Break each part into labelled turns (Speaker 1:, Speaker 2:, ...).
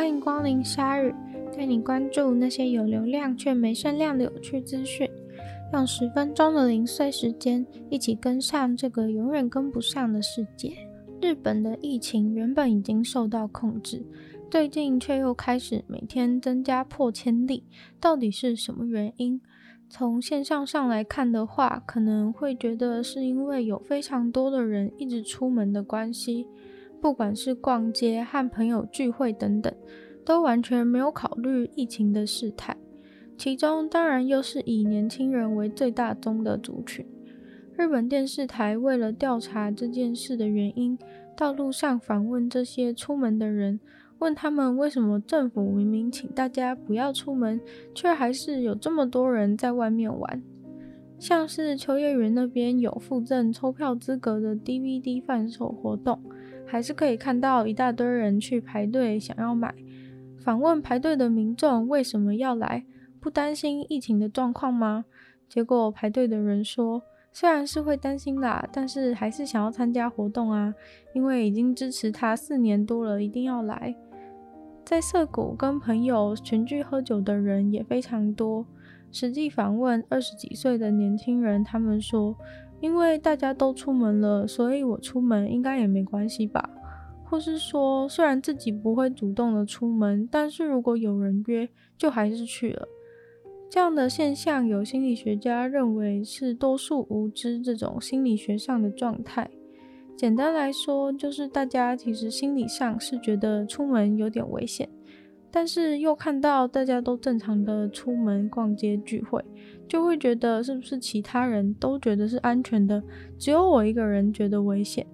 Speaker 1: 欢迎光临鲨语，带你关注那些有流量却没声量的有趣资讯。用十分钟的零碎时间，一起跟上这个永远跟不上的世界。日本的疫情原本已经受到控制，最近却又开始每天增加破千例，到底是什么原因？从现象上来看的话，可能会觉得是因为有非常多的人一直出门的关系。不管是逛街和朋友聚会等等，都完全没有考虑疫情的事态。其中当然又是以年轻人为最大宗的族群。日本电视台为了调查这件事的原因，到路上访问这些出门的人，问他们为什么政府明明请大家不要出门，却还是有这么多人在外面玩。像是秋叶原那边有附赠抽票资格的 DVD 贩售活动。还是可以看到一大堆人去排队想要买。访问排队的民众为什么要来？不担心疫情的状况吗？结果排队的人说，虽然是会担心啦，但是还是想要参加活动啊，因为已经支持他四年多了，一定要来。在涩谷跟朋友群聚喝酒的人也非常多。实际访问二十几岁的年轻人，他们说。因为大家都出门了，所以我出门应该也没关系吧？或是说，虽然自己不会主动的出门，但是如果有人约，就还是去了。这样的现象，有心理学家认为是多数无知这种心理学上的状态。简单来说，就是大家其实心理上是觉得出门有点危险。但是又看到大家都正常的出门逛街聚会，就会觉得是不是其他人都觉得是安全的，只有我一个人觉得危险。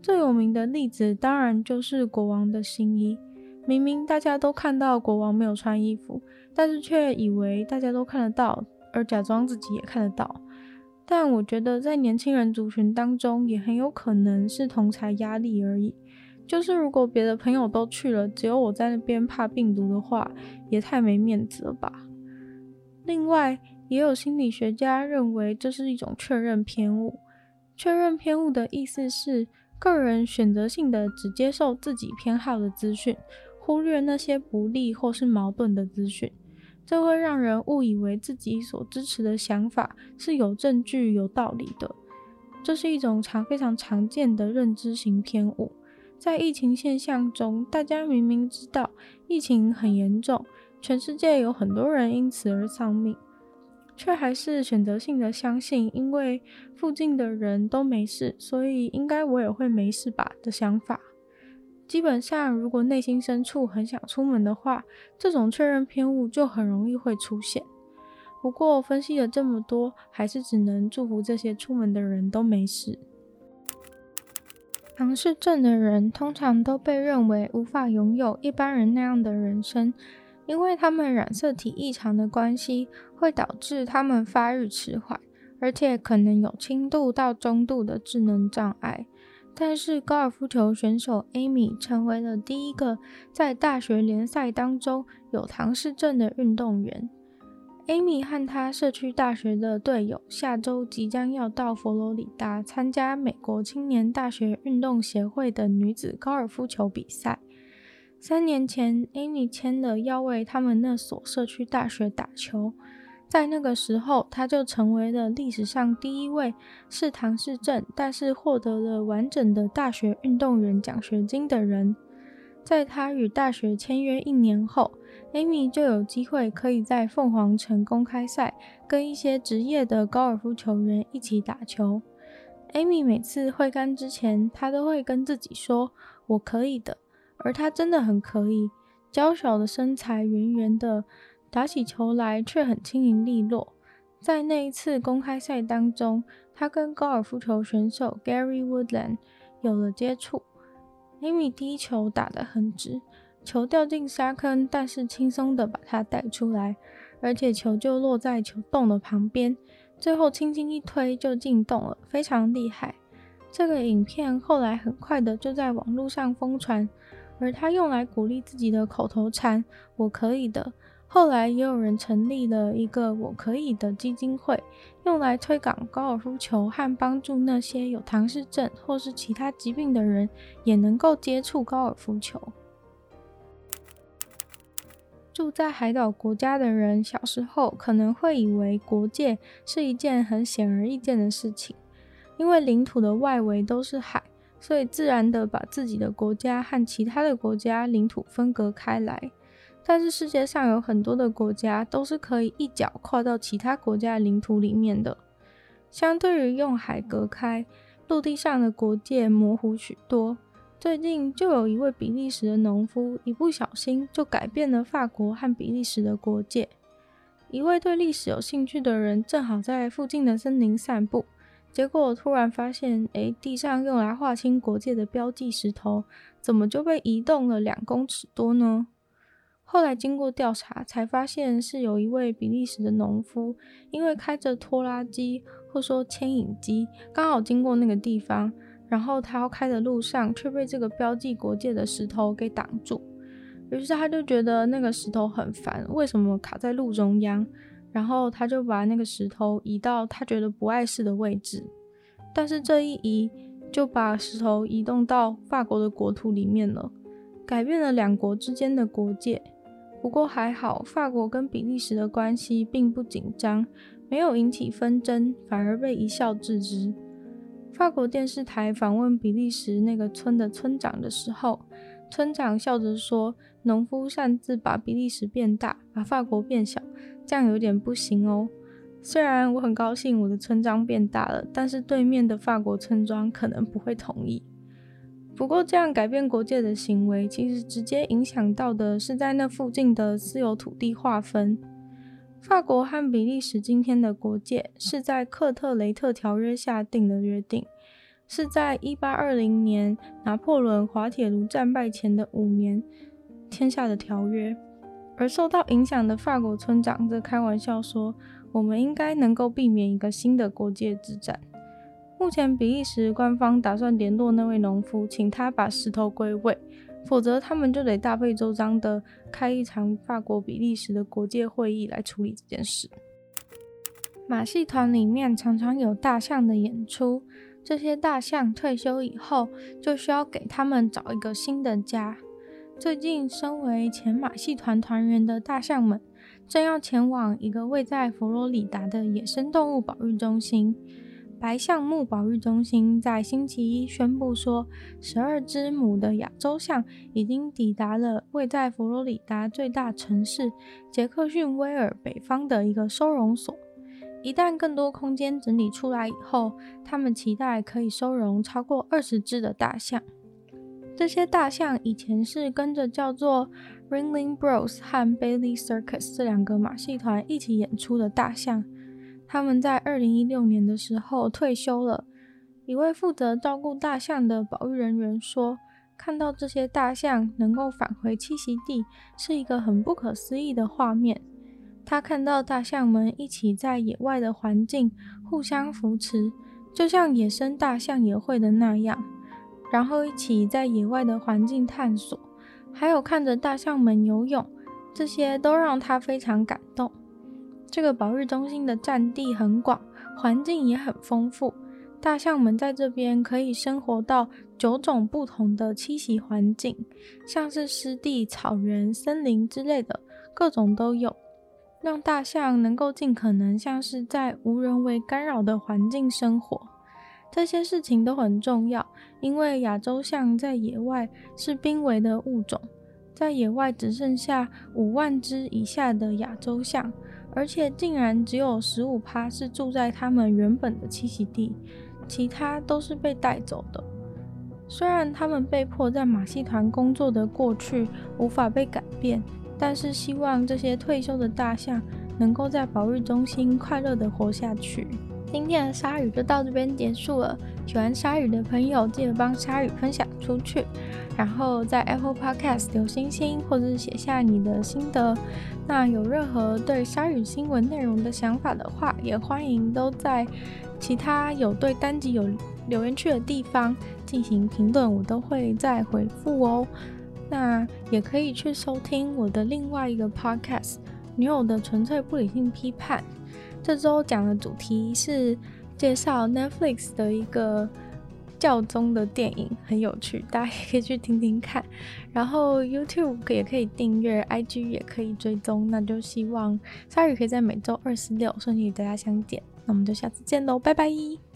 Speaker 1: 最有名的例子当然就是国王的新衣，明明大家都看到国王没有穿衣服，但是却以为大家都看得到，而假装自己也看得到。但我觉得在年轻人族群当中，也很有可能是同才压力而已。就是如果别的朋友都去了，只有我在那边怕病毒的话，也太没面子了吧。另外，也有心理学家认为这是一种确认偏误。确认偏误的意思是，个人选择性的只接受自己偏好的资讯，忽略那些不利或是矛盾的资讯，这会让人误以为自己所支持的想法是有证据、有道理的。这是一种常非常常见的认知型偏误。在疫情现象中，大家明明知道疫情很严重，全世界有很多人因此而丧命，却还是选择性的相信，因为附近的人都没事，所以应该我也会没事吧的想法。基本上，如果内心深处很想出门的话，这种确认偏误就很容易会出现。不过，分析了这么多，还是只能祝福这些出门的人都没事。唐氏症的人通常都被认为无法拥有一般人那样的人生，因为他们染色体异常的关系，会导致他们发育迟缓，而且可能有轻度到中度的智能障碍。但是高尔夫球选手 Amy 成为了第一个在大学联赛当中有唐氏症的运动员。Amy 和她社区大学的队友下周即将要到佛罗里达参加美国青年大学运动协会的女子高尔夫球比赛。三年前，Amy 签了要为他们那所社区大学打球，在那个时候，她就成为了历史上第一位是唐氏症但是获得了完整的大学运动员奖学金的人。在她与大学签约一年后，Amy 就有机会可以在凤凰城公开赛跟一些职业的高尔夫球员一起打球。Amy 每次挥杆之前，她都会跟自己说：“我可以的。”而她真的很可以，娇小的身材，圆圆的，打起球来却很轻盈利落。在那一次公开赛当中，她跟高尔夫球选手 Gary Woodland 有了接触。Amy 第一球打得很直，球掉进沙坑，但是轻松的把它带出来，而且球就落在球洞的旁边，最后轻轻一推就进洞了，非常厉害。这个影片后来很快的就在网络上疯传，而他用来鼓励自己的口头禅“我可以的”。后来也有人成立了一个“我可以”的基金会，用来推广高尔夫球和帮助那些有唐氏症或是其他疾病的人也能够接触高尔夫球。住在海岛国家的人，小时候可能会以为国界是一件很显而易见的事情，因为领土的外围都是海，所以自然的把自己的国家和其他的国家领土分隔开来。但是世界上有很多的国家都是可以一脚跨到其他国家领土里面的。相对于用海隔开，陆地上的国界模糊许多。最近就有一位比利时的农夫，一不小心就改变了法国和比利时的国界。一位对历史有兴趣的人正好在附近的森林散步，结果突然发现，诶，地上用来划清国界的标记石头，怎么就被移动了两公尺多呢？后来经过调查，才发现是有一位比利时的农夫，因为开着拖拉机或说牵引机，刚好经过那个地方。然后他要开的路上却被这个标记国界的石头给挡住，于是他就觉得那个石头很烦，为什么卡在路中央？然后他就把那个石头移到他觉得不碍事的位置，但是这一移就把石头移动到法国的国土里面了，改变了两国之间的国界。不过还好，法国跟比利时的关系并不紧张，没有引起纷争，反而被一笑置之。法国电视台访问比利时那个村的村长的时候，村长笑着说：“农夫擅自把比利时变大，把法国变小，这样有点不行哦。虽然我很高兴我的村庄变大了，但是对面的法国村庄可能不会同意。不过，这样改变国界的行为，其实直接影响到的是在那附近的私有土地划分。”法国和比利时今天的国界是在克特雷特条约下定的约定，是在一八二零年拿破仑滑铁卢战败前的五年签下的条约。而受到影响的法国村长则开玩笑说：“我们应该能够避免一个新的国界之战。”目前比利时官方打算联络那位农夫，请他把石头归位。否则，他们就得大费周章的开一场法国比利时的国界会议来处理这件事。马戏团里面常常有大象的演出，这些大象退休以后，就需要给他们找一个新的家。最近，身为前马戏团团员的大象们，正要前往一个位在佛罗里达的野生动物保育中心。白象木保育中心在星期一宣布说，十二只母的亚洲象已经抵达了位在佛罗里达最大城市杰克逊威尔北方的一个收容所。一旦更多空间整理出来以后，他们期待可以收容超过二十只的大象。这些大象以前是跟着叫做 Ringling Bros 和 Bailey Circus 这两个马戏团一起演出的大象。他们在二零一六年的时候退休了。一位负责照顾大象的保育人员说：“看到这些大象能够返回栖息地，是一个很不可思议的画面。他看到大象们一起在野外的环境互相扶持，就像野生大象也会的那样，然后一起在野外的环境探索，还有看着大象们游泳，这些都让他非常感动。”这个保育中心的占地很广，环境也很丰富。大象们在这边可以生活到九种不同的栖息环境，像是湿地、草原、森林之类的，各种都有，让大象能够尽可能像是在无人为干扰的环境生活。这些事情都很重要，因为亚洲象在野外是濒危的物种，在野外只剩下五万只以下的亚洲象。而且竟然只有十五趴是住在他们原本的栖息地，其他都是被带走的。虽然他们被迫在马戏团工作的过去无法被改变，但是希望这些退休的大象能够在保育中心快乐地活下去。今天的鲨鱼就到这边结束了。喜欢鲨鱼的朋友，记得帮鲨鱼分享出去，然后在 Apple Podcast 留星星，或者是写下你的心得。那有任何对鲨鱼新闻内容的想法的话，也欢迎都在其他有对单集有留言区的地方进行评论，我都会再回复哦。那也可以去收听我的另外一个 Podcast《女友的纯粹不理性批判》。这周讲的主题是介绍 Netflix 的一个教宗的电影，很有趣，大家也可以去听听看。然后 YouTube 也可以订阅，IG 也可以追踪。那就希望鲨鱼可以在每周二、十、六顺利与大家相见。那我们就下次见喽，拜拜。